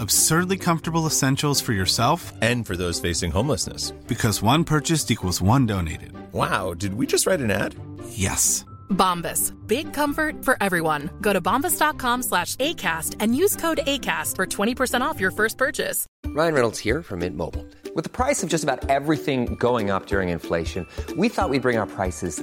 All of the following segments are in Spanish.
Absurdly comfortable essentials for yourself And for those facing homelessness. because one purchased equals one donated. Wow, did we just write an ad? Yes. Bombas. Big comfort for everyone. Go to bombas.com slash ACAST and use code ACAST for 20% off your first purchase. Ryan Reynolds here from Mint Mobile. With the price of just about everything going up during inflation, we thought we'd bring our prices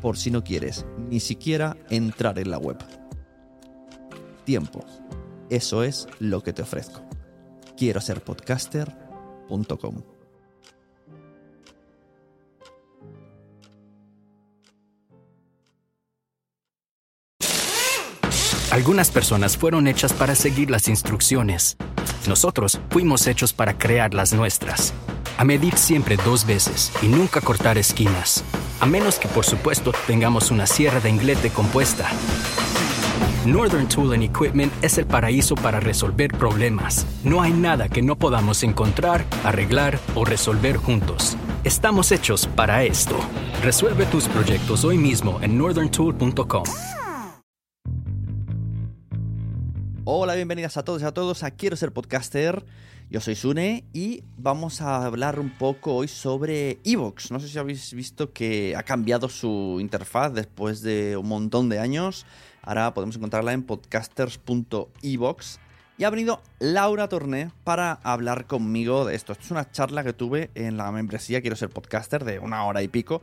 por si no quieres ni siquiera entrar en la web. Tiempo. Eso es lo que te ofrezco. Quiero ser podcaster.com. Algunas personas fueron hechas para seguir las instrucciones. Nosotros fuimos hechos para crear las nuestras. A medir siempre dos veces y nunca cortar esquinas. A menos que por supuesto tengamos una sierra de inglete compuesta. Northern Tool and Equipment es el paraíso para resolver problemas. No hay nada que no podamos encontrar, arreglar o resolver juntos. Estamos hechos para esto. Resuelve tus proyectos hoy mismo en northerntool.com. Hola, bienvenidas a todos y a todos a Quiero ser podcaster. Yo soy Sune y vamos a hablar un poco hoy sobre Evox. No sé si habéis visto que ha cambiado su interfaz después de un montón de años. Ahora podemos encontrarla en podcasters.evox. Y ha venido Laura Torné para hablar conmigo de esto. Esto es una charla que tuve en la membresía Quiero ser podcaster de una hora y pico.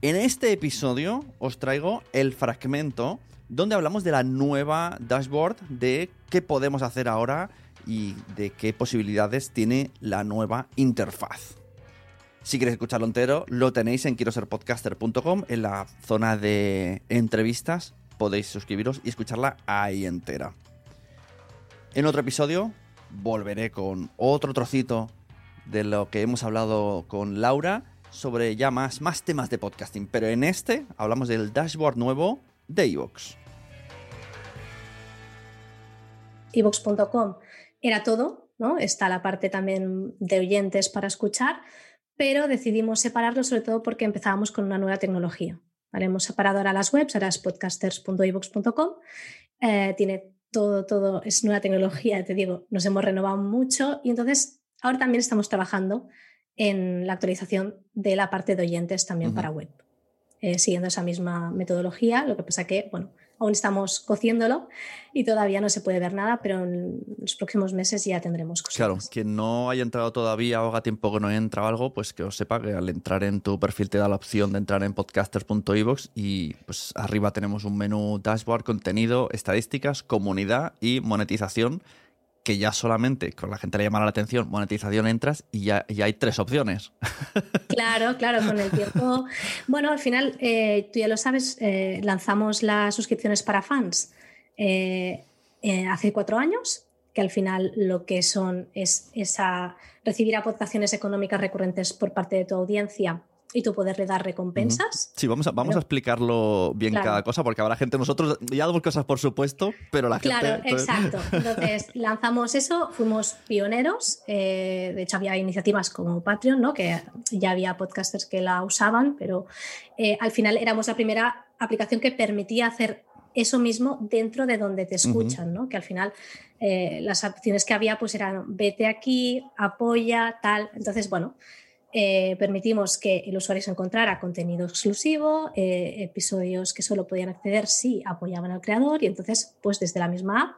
En este episodio os traigo el fragmento donde hablamos de la nueva dashboard, de qué podemos hacer ahora y de qué posibilidades tiene la nueva interfaz. Si queréis escucharlo entero, lo tenéis en quiero ser podcaster.com en la zona de entrevistas. Podéis suscribiros y escucharla ahí entera. En otro episodio volveré con otro trocito de lo que hemos hablado con Laura sobre ya más, más temas de podcasting. Pero en este hablamos del dashboard nuevo de iVoox. evox.com era todo, ¿no? Está la parte también de oyentes para escuchar, pero decidimos separarlo sobre todo porque empezábamos con una nueva tecnología. ¿vale? Hemos separado ahora las webs, ahora es podcasters.evox.com, eh, tiene todo, todo, es nueva tecnología, te digo, nos hemos renovado mucho y entonces ahora también estamos trabajando en la actualización de la parte de oyentes también para web. eh, siguiendo esa misma metodología. Lo que pasa que, bueno, aún estamos cociéndolo y todavía no se puede ver nada, pero en los próximos meses ya tendremos cosas. Claro, quien no haya entrado todavía o haga tiempo que no entrado algo, pues que os sepa que al entrar en tu perfil te da la opción de entrar en podcasters.ivox y pues arriba tenemos un menú dashboard, contenido, estadísticas, comunidad y monetización que ya solamente con la gente le llama la atención, monetización entras y ya, hay tres opciones. Claro, claro, con el tiempo. Bueno, al final, eh, tú ya lo sabes, eh, lanzamos las suscripciones para fans eh, hace cuatro años, que al final lo que son es esa, recibir aportaciones económicas recurrentes por parte de tu audiencia y tú poderle dar recompensas. Sí, vamos a, vamos a explicarlo bien cada cosa, porque habrá gente, nosotros ya damos cosas por supuesto, pero la gente... Claro, exacto. Entonces lanzamos eso, fuimos pioneros, eh, de hecho había iniciativas como Patreon, ¿no? que ya había podcasters que la usaban, pero eh, al final éramos la primera aplicación que permitía hacer eso mismo dentro de donde te escuchan, ¿no? que al final eh, las opciones que había pues eran vete aquí, apoya, tal. Entonces, bueno, eh, permitimos que el usuario se encontrara contenido exclusivo, eh, episodios que solo podían acceder si apoyaban al creador y entonces pues desde la misma app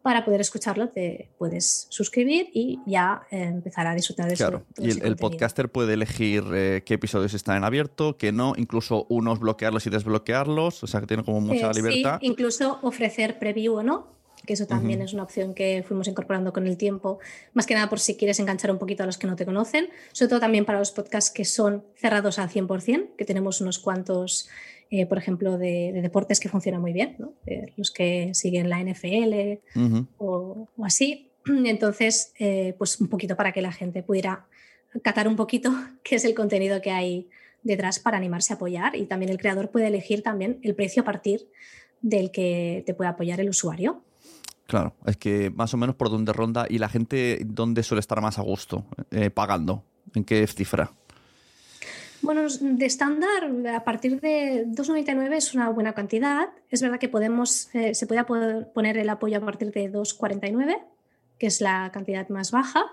para poder escucharlo te puedes suscribir y ya eh, empezar a disfrutar de claro. y el, podcaster puede elegir qué episodios están en abierto, qué no, incluso unos bloquearlos y desbloquearlos, o sea que tiene como mucha libertad. Sí, incluso ofrecer preview o no, que eso también es una opción que fuimos incorporando con el tiempo, más que nada por si quieres enganchar un poquito a los que no te conocen, sobre todo también para los podcasts que son cerrados al 100%, que tenemos unos cuantos, eh, por ejemplo, de, deportes que funcionan muy bien, los que siguen la NFL o, así. Entonces, eh, pues un poquito para que la gente pudiera catar un poquito qué es el contenido que hay detrás para animarse a apoyar y también el creador puede elegir también el precio a partir del que te puede apoyar el usuario. Claro, es que más o menos por dónde ronda y la gente dónde suele estar más a gusto eh, pagando, en qué cifra. Bueno, de estándar, a partir de 2,99 es una buena cantidad. Es verdad que podemos, eh, se puede poner el apoyo a partir de 2,49, que es la cantidad más baja,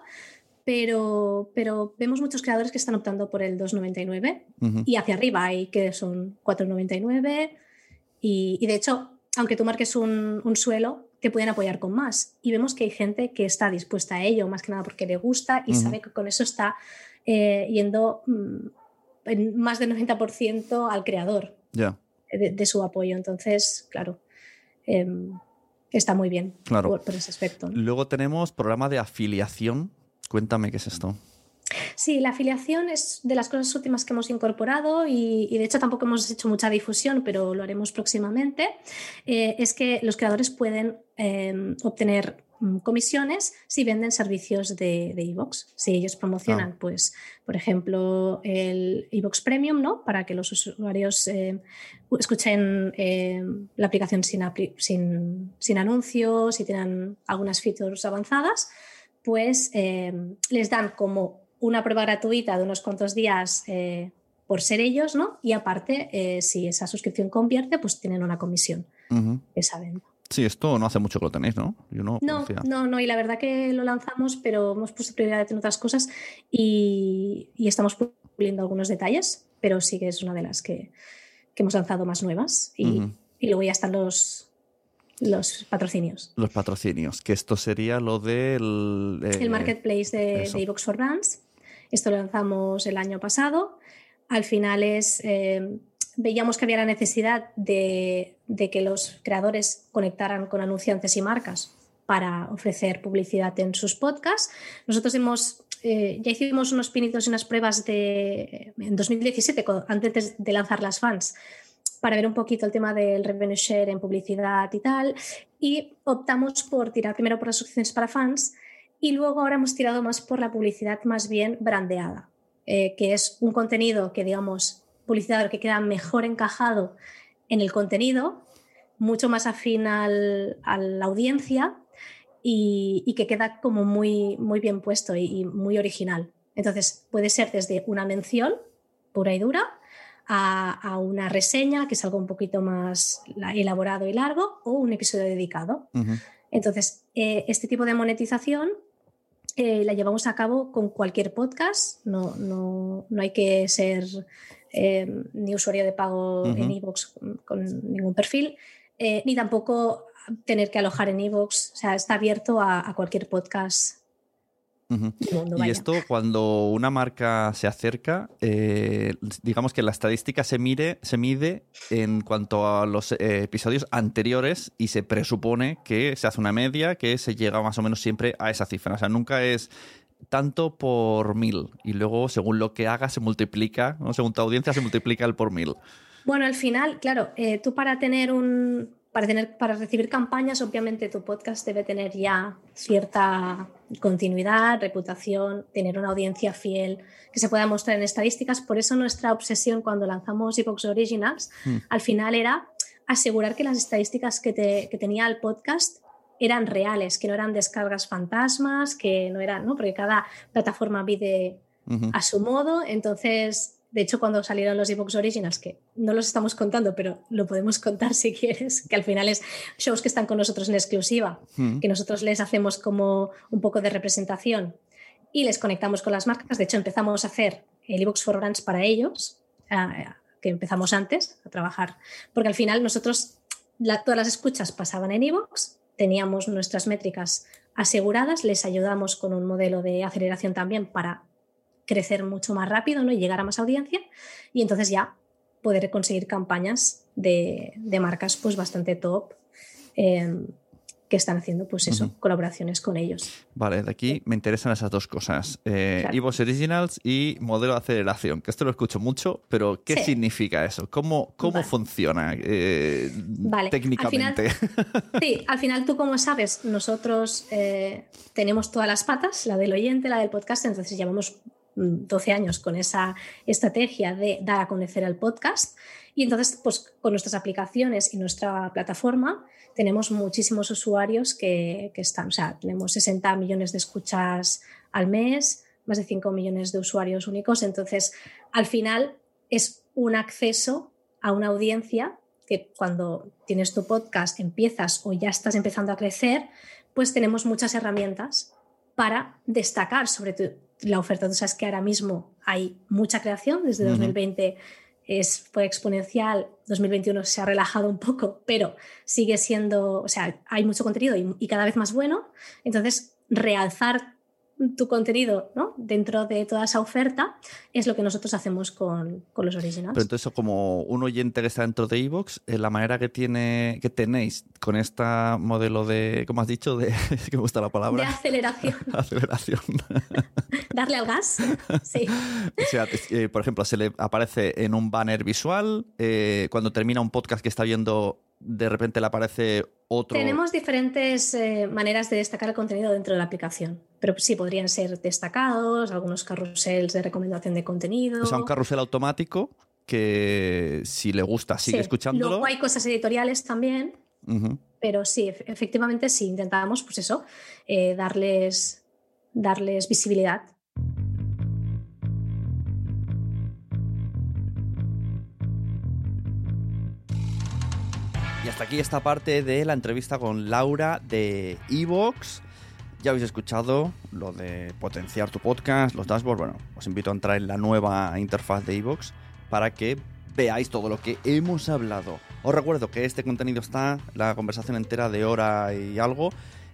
pero, pero vemos muchos creadores que están optando por el 2,99 y hacia arriba hay que son 4,99 y, y, de hecho, aunque tú marques un, un suelo, te pueden apoyar con más. Y vemos que hay gente que está dispuesta a ello, más que nada porque le gusta y sabe que con eso está eh, yendo mm, en más del 90% al creador de, su apoyo. Entonces, claro, em, está muy bien por, ese aspecto. Luego tenemos programa de afiliación. Cuéntame qué es esto. Sí, la afiliación es de las cosas últimas que hemos incorporado y, de hecho tampoco hemos hecho mucha difusión, pero lo haremos próximamente. Eh, es que los creadores pueden em, obtener mm, comisiones si venden servicios de iVoox. si ellos promocionan, ah. pues, por ejemplo, el iVoox Premium, ¿no? Para que los usuarios eh, escuchen em, la aplicación sin, sin, sin, anuncios y tengan algunas features avanzadas, pues em, les dan como una prueba gratuita de unos cuantos días eh, por ser ellos, ¿no? Y aparte, eh, si esa suscripción convierte, pues tienen una comisión esa venta. Sí, esto no hace mucho que lo tenéis, ¿no? no, no, no, y la verdad que lo lanzamos, pero hemos puesto prioridad en otras cosas y, estamos puliendo algunos detalles, pero sí que es una de las que, hemos lanzado más nuevas y, y luego ya están los, los patrocinios. Los patrocinios, que esto sería lo del... Eh, el marketplace de, de for Brands. Esto lo lanzamos el año pasado. Al final es, eh, veíamos que había la necesidad de, que los creadores conectaran con anunciantes y marcas para ofrecer publicidad en sus podcasts. Nosotros hemos, eh, ya hicimos unos pinitos y unas pruebas de, en 2017, antes de lanzar las fans, para ver un poquito el tema del revenue share en publicidad y tal. Y optamos por tirar primero por las opciones para fans y luego ahora hemos tirado más por la publicidad más bien brandeada, eh, que es un contenido que, digamos, publicidad que queda mejor encajado en el contenido, mucho más afín al, a la audiencia y, que queda como muy, muy bien puesto y muy original. Entonces, puede ser desde una mención pura y dura a, una reseña, que es algo un poquito más elaborado y largo, o un episodio dedicado. Entonces, eh, este tipo de monetización eh, la llevamos a cabo con cualquier podcast, no, no, no hay que ser eh, ni usuario de pago en iVoox con, ningún perfil, eh, ni tampoco tener que alojar en iVoox. O sea, está abierto a, cualquier podcast y esto cuando una marca se acerca, eh, digamos que la estadística se, mide, se mide en cuanto a los episodios anteriores y se presupone que se hace una media que se llega más o menos siempre a esa cifra. O sea, nunca es tanto por mil y luego según lo que haga se multiplica, según tu audiencia se multiplica el por mil. Bueno, al final, claro, eh, tú para tener un para tener para recibir campañas, obviamente tu podcast debe tener ya cierta continuidad, reputación, tener una audiencia fiel que se pueda mostrar en estadísticas. Por eso nuestra obsesión cuando lanzamos Epox Originals hmm. al final era asegurar que las estadísticas que, que tenía el podcast eran reales, que no eran descargas fantasmas, que no eran, ¿no? Porque cada plataforma vive a su modo. Entonces, de hecho, cuando salieron los Evox Originals, que no los estamos contando, pero lo podemos contar si quieres, que al final es shows que están con nosotros en exclusiva, que nosotros les hacemos como un poco de representación y les conectamos con las marcas. De hecho, empezamos a hacer el Evox for Brands para ellos, que empezamos antes a trabajar, porque al final nosotros todas las escuchas pasaban en Evox teníamos nuestras métricas aseguradas, les ayudamos con un modelo de aceleración también para crecer mucho más rápido ¿no? y llegar a más audiencia y entonces ya poder conseguir campañas de, marcas pues bastante top. Em, que están haciendo, pues eso, colaboraciones con ellos. Vale, de aquí me interesan esas dos cosas. Eh, Originals y modelo de aceleración, que esto lo escucho mucho, pero ¿qué significa eso? ¿Cómo, cómo funciona eh, técnicamente? sí, al final tú como sabes, nosotros eh, tenemos todas las patas, la del oyente, la del podcast, entonces llevamos 12 años con esa estrategia de dar a conocer el podcast. Y entonces pues con nuestras aplicaciones y nuestra plataforma tenemos muchísimos usuarios que, están, o sea, tenemos 60 millones de escuchas al mes, más de 5 millones de usuarios únicos, entonces al final es un acceso a una audiencia que cuando tienes tu podcast empiezas o ya estás empezando a crecer, pues tenemos muchas herramientas para destacar sobre la oferta. Tú sabes que ahora mismo hay mucha creación, desde 2020 es, fue exponencial, 2021 se ha relajado un poco, pero sigue siendo, o sea, hay mucho contenido y, cada vez más bueno. Entonces, realzar tu contenido ¿no? dentro de toda esa oferta es lo que nosotros hacemos con, los originals. Pero entonces, como un oyente que está dentro de Evox, eh, la manera que, tiene, que tenéis con este modelo de, ¿cómo has dicho? De, que me gusta la palabra. De aceleración. aceleración. Darle al gas, sí. o sea, eh, por ejemplo, se le aparece en un banner visual, eh, cuando termina un podcast que está viendo de repente le aparece otro. Tenemos diferentes eh, maneras de destacar el contenido dentro de la aplicación, pero sí podrían ser destacados, algunos carruseles de recomendación de contenido. O sea, un carrusel automático que si le gusta sigue escuchándolo. Luego hay cosas editoriales también, pero sí, efectivamente sí intentamos, pues eso, eh, darles, darles visibilidad hasta aquí esta parte de la entrevista con Laura de Evox. Ya habéis escuchado lo de potenciar tu podcast, los dashboards. Bueno, os invito a entrar en la nueva interfaz de Evox para que veáis todo lo que hemos hablado. Os recuerdo que este contenido está, la conversación entera de hora y algo,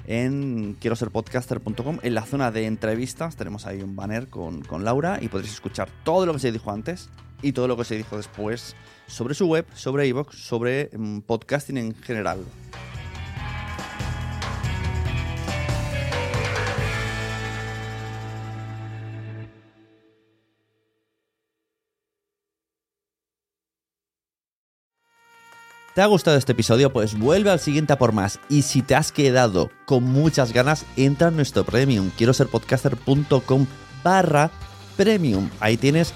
en quiero ser podcaster.com. En la zona de entrevistas tenemos ahí un banner con, con Laura y podréis escuchar todo lo que se dijo antes y todo lo que se dijo después sobre su web, sobre iVoox, sobre mm, podcasting en general. ¿Te ha gustado este episodio? Pues vuelve al siguiente a por más. Y si te has quedado con muchas ganas, entra en nuestro premium. Quiero ser podcaster.com barra premium. Ahí tienes